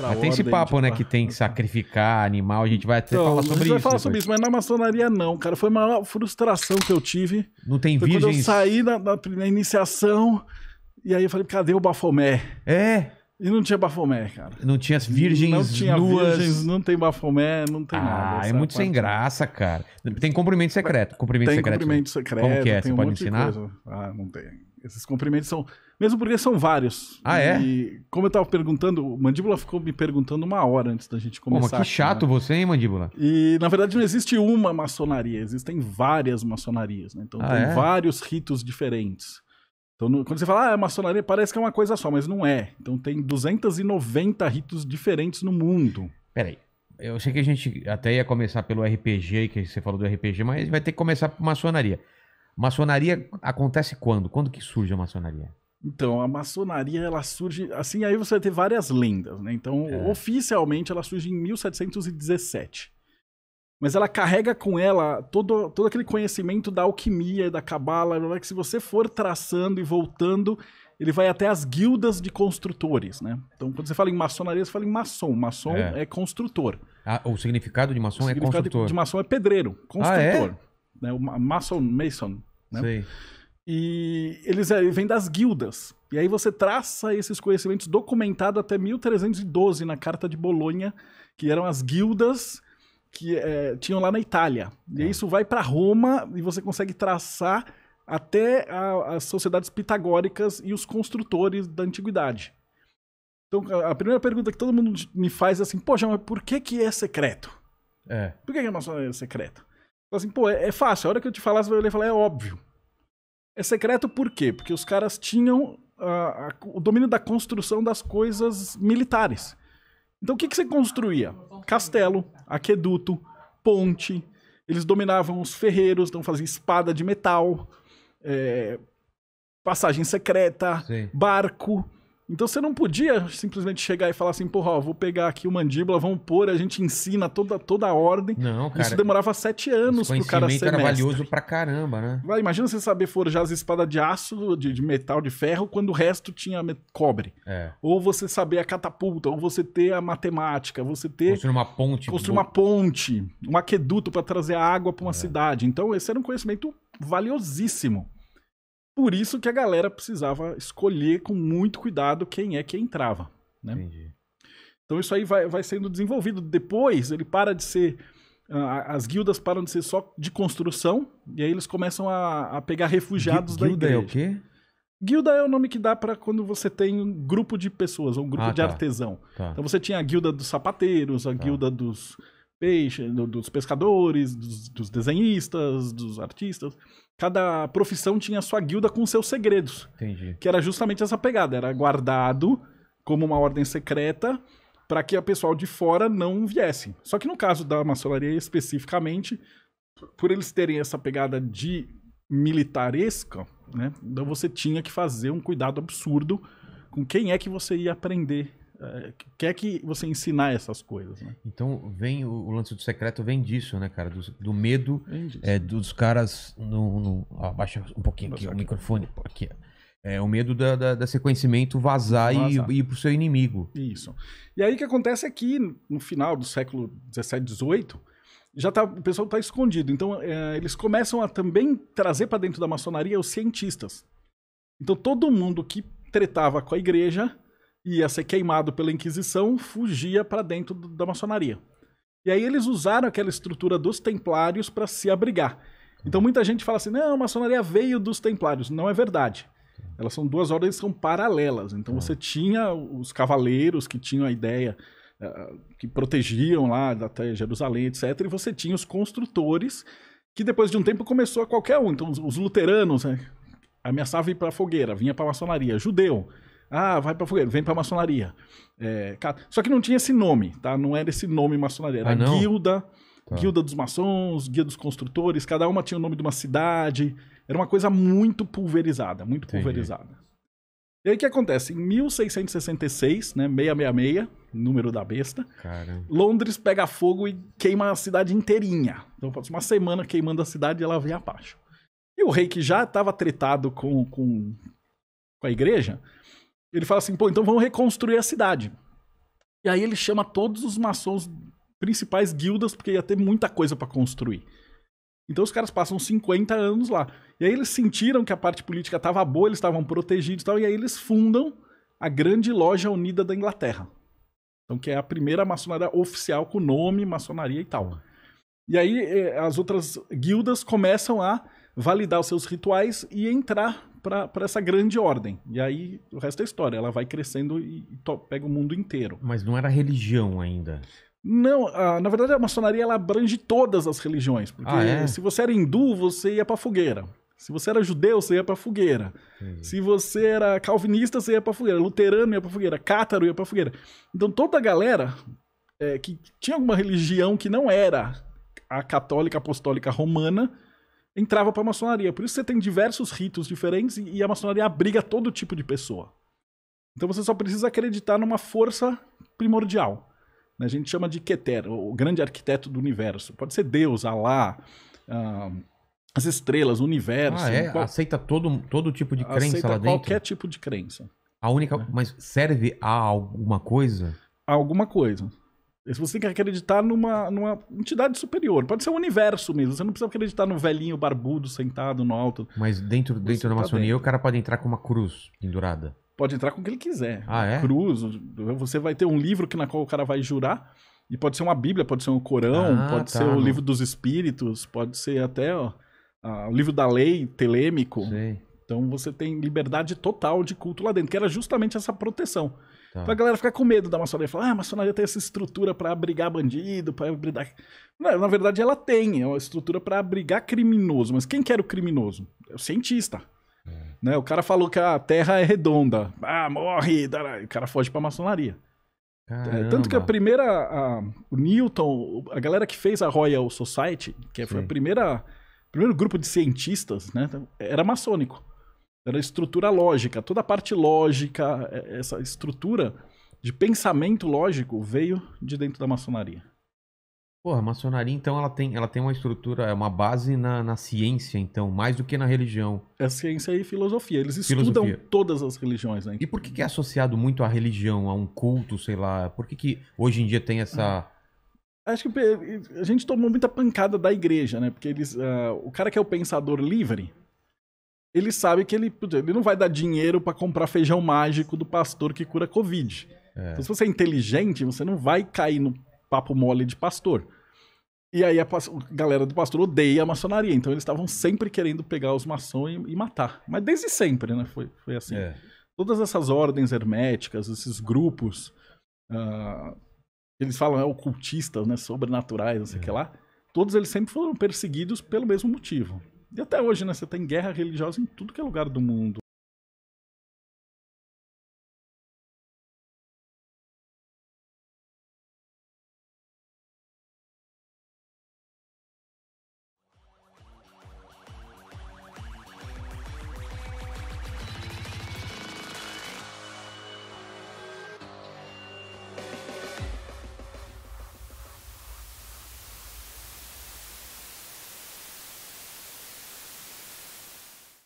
Mas tem esse papo, tipo, né, que tem que sacrificar animal. A gente vai até Então, falar a gente sobre vai isso. falar depois. sobre isso, mas na maçonaria não, cara. Foi uma maior frustração que eu tive. Não tem Foi quando eu saí na, na, na iniciação, e aí eu falei, cadê o Bafomé? É, E não tinha Bafomé, cara. não tinha as virgens não tinha nuas. virgens, não tem Bafomé, não tem nada. ah, é muito sem parte- graça, cara. Tem cumprimento secreto. Cumprimento Tem secreto. cumprimento secreto. Como que é? tem Você um pode ensinar? Ah, não tem. Esses cumprimentos são. Mesmo porque são vários. Ah, é? E como eu tava perguntando, o Mandíbula ficou me perguntando uma hora antes da gente Pô, mas começar. que chato né? você, hein, mandíbula? E, na verdade, não existe uma maçonaria, existem várias maçonarias, né? Então, Ah, tem é? vários ritos diferentes. Então, no- quando você fala, ah, é maçonaria, parece que é uma coisa só, mas não é. Então, tem 290 ritos diferentes no mundo. Peraí. Eu achei que a gente até ia começar pelo RPG, que você falou do RPG, mas vai ter que começar por maçonaria. Maçonaria acontece quando? Quando que surge a maçonaria? Então, a maçonaria, ela surge... Assim, aí você vai ter várias lendas, né? Então, É. oficialmente, ela surge em 1717. Mas ela carrega com ela todo, todo aquele conhecimento da alquimia, da cabala, que se você for traçando e voltando, ele vai até as guildas de construtores, né? Então, quando você fala em maçonaria, você fala em maçom. Maçom É. é, construtor. Ah, o significado de maçom o é significado construtor. de maçom é pedreiro, Ah, é? construtor. Né? O ma- maçon, mason, né? Sei. E eles eh, vêm das guildas. E aí você traça esses conhecimentos documentados até 1312 na Carta de Bolonha, que eram as guildas que eh, tinham lá na Itália. E aí isso vai para Roma e você consegue traçar até a- as sociedades pitagóricas e os construtores da antiguidade. Então, a a primeira pergunta que todo mundo me faz é assim: Poxa, mas por que, que é secreto? É. Por que que a maçonaria é secreta? Assim, pô, é, é fácil. A hora que eu te falar, você vai falar, é óbvio. É secreto por quê? Porque os caras tinham ah, a- o domínio da construção das coisas militares. Então o que, que você construía? Castelo, aqueduto, ponte. Eles dominavam os ferreiros, então faziam espada de metal, é, passagem secreta, Sei. barco. Então você não podia simplesmente chegar e falar assim, porra, ó, vou pegar aqui o mandíbula, vamos pôr, a gente ensina toda, toda a ordem. Não, cara. Isso demorava sete anos pro cara ser era mestre. valioso pra caramba, né? Vai, imagina você saber forjar as espadas de aço, de, de metal, de ferro, quando o resto tinha cobre. É. Ou você saber a catapulta, ou você ter a matemática, você ter Construir uma ponte. construir uma ponte, um aqueduto para trazer a água para uma cidade. Então, esse era um conhecimento valiosíssimo. Por isso que a galera precisava escolher com muito cuidado quem é que entrava. Né? Entendi. Então isso aí vai, vai sendo desenvolvido. Depois ele para de ser. ah, as guildas param de ser só de construção, e aí eles começam a, a pegar refugiados Gui- da Guilda igreja. é o quê? Guilda é o nome que dá para quando você tem um grupo de pessoas, ou um grupo Ah, de tá. artesão. Tá. Então você tinha a guilda dos sapateiros, a guilda dos peixes, do- dos pescadores, dos, dos desenhistas, dos artistas. Cada profissão tinha sua guilda com seus segredos Entendi. que era justamente essa pegada, era guardado como uma ordem secreta para que a pessoal de fora não viesse. Só que no caso da maçonaria especificamente, por eles terem essa pegada de militaresca, né? Então você tinha que fazer um cuidado absurdo com quem é que você ia aprender, quer que você ensinar essas coisas, né? Então vem o, o lance do secreto vem disso, né, cara? Do, do medo é, dos caras no, no abaixa um pouquinho aqui Abaixa o aqui. microfone aqui. É o medo da, da, desse conhecimento vazar, Vazar. E, e ir pro seu inimigo. Isso. E aí o que acontece é que no final do século 17, 18, já tá, o pessoal está escondido. Então é, eles começam a também trazer para dentro da maçonaria os cientistas. Então todo mundo que tretava com a igreja ia ser queimado pela Inquisição, fugia para dentro da maçonaria. E aí eles usaram aquela estrutura dos templários para se abrigar. Então muita gente fala assim: não, a maçonaria veio dos templários. Não é verdade. Elas são duas ordens que são paralelas. Então você tinha os cavaleiros que tinham a ideia, eh, que protegiam lá até Jerusalém, etc. E você tinha os construtores, que depois de um tempo começou a qualquer um. Então os, os luteranos né, ameaçavam ir para a fogueira, vinha para a maçonaria. Judeu, ah, vai para fogueira, vem para a maçonaria. Ca- só que não tinha esse nome, tá? Não era esse nome maçonaria, era Ah, não? guilda. Tá. Guilda dos maçons, guia dos construtores, cada uma tinha o nome de uma cidade. Era uma coisa muito pulverizada, muito Entendi. pulverizada. E aí o que acontece? Em 1666, né, 666, número da besta, Cara. Londres pega fogo e queima a cidade inteirinha. Então passa uma semana queimando a cidade e ela vem abaixo. E o rei que já estava tretado com, com, com a igreja, ele fala assim, pô, então vamos reconstruir a cidade. E aí ele chama todos os maçons principais guildas, porque ia ter muita coisa para construir. Então os caras passam 50 anos lá. E aí eles sentiram que a parte política estava boa, eles estavam protegidos e tal, e aí eles fundam a Grande Loja Unida da Inglaterra. Então, que é a primeira maçonaria oficial com nome, maçonaria e tal. E aí eh, as outras guildas começam a validar os seus rituais e entrar para essa grande ordem. E aí o resto é história, ela vai crescendo e, pega o mundo inteiro. Mas não era religião ainda. Não, uh, na verdade a maçonaria ela abrange todas as religiões. Porque ah, é? se você era hindu, você ia pra fogueira. Se você era judeu, você ia pra fogueira. Entendi. Se você era calvinista, você ia pra fogueira. Luterano ia pra fogueira. Cátaro ia pra fogueira. Então toda a galera é, que tinha alguma religião que não era a católica apostólica romana entrava pra maçonaria. Por isso você tem diversos ritos diferentes e a maçonaria abriga todo tipo de pessoa. Então você só precisa acreditar numa força primordial. Né? A gente chama de Keter, o grande arquiteto do universo. Pode ser Deus, Alá, uh, as estrelas, o universo. Ah, é? Qual... Aceita todo, todo tipo de crença Aceita lá dentro? qualquer tipo de crença. A única... É. Mas serve a alguma coisa? A alguma coisa. Você tem que acreditar numa, numa entidade superior. Pode ser o um universo mesmo. Você não precisa acreditar no velhinho barbudo sentado no alto. Mas dentro, dentro da tá maçonaria dentro. o cara pode entrar com uma cruz pendurada pode entrar com o que ele quiser. Ah, é? Cruz. Você vai ter um livro que na qual o cara vai jurar. E pode ser uma Bíblia, pode ser um Corão, ah, pode tá, ser o livro dos Espíritos, pode ser até ó, o livro da lei telêmico. Sei. Então você tem liberdade total de culto lá dentro, que era justamente essa proteção. Tá. Pra galera ficar com medo da maçonaria. Falar, ah, a maçonaria tem essa estrutura para abrigar bandido, para abrigar. Não, na verdade, ela tem. É uma estrutura para abrigar criminoso. Mas quem quer o criminoso? É o cientista. Né? O cara falou que a Terra é redonda. Ah, morre! O cara foge pra maçonaria. É, tanto que a primeira. A, o Newton, a galera que fez a Royal Society, que Sim. foi a primeira. O primeiro grupo de cientistas, né? Era maçônico. Era estrutura lógica. Toda a parte lógica, é, essa estrutura de pensamento lógico veio de dentro da maçonaria. Porra, a maçonaria, então, ela tem, ela tem uma estrutura, é uma base na, na ciência, então, mais do que na religião. É ciência e filosofia. Eles filosofia. estudam todas as religiões, né? E por que, que é associado muito à religião, a um culto, sei lá? Por que, que hoje em dia tem essa. Acho que a gente tomou muita pancada da igreja, né? Porque eles. Uh, o cara que é o pensador livre, ele sabe que ele, ele não vai dar dinheiro para comprar feijão mágico do pastor que cura Covid. É. Então, se você é inteligente, você não vai cair no papo mole de pastor. E aí a, galera do pastor odeia a maçonaria, então eles estavam sempre querendo pegar os maçons e, e, matar. Mas desde sempre, né? Foi, foi assim. É. Todas essas ordens herméticas, esses grupos, uh, eles falam é, ocultistas, né? Sobrenaturais, não sei o é. que lá. Todos eles sempre foram perseguidos pelo mesmo motivo. E até hoje, né? Você tem guerra religiosa em tudo que é lugar do mundo.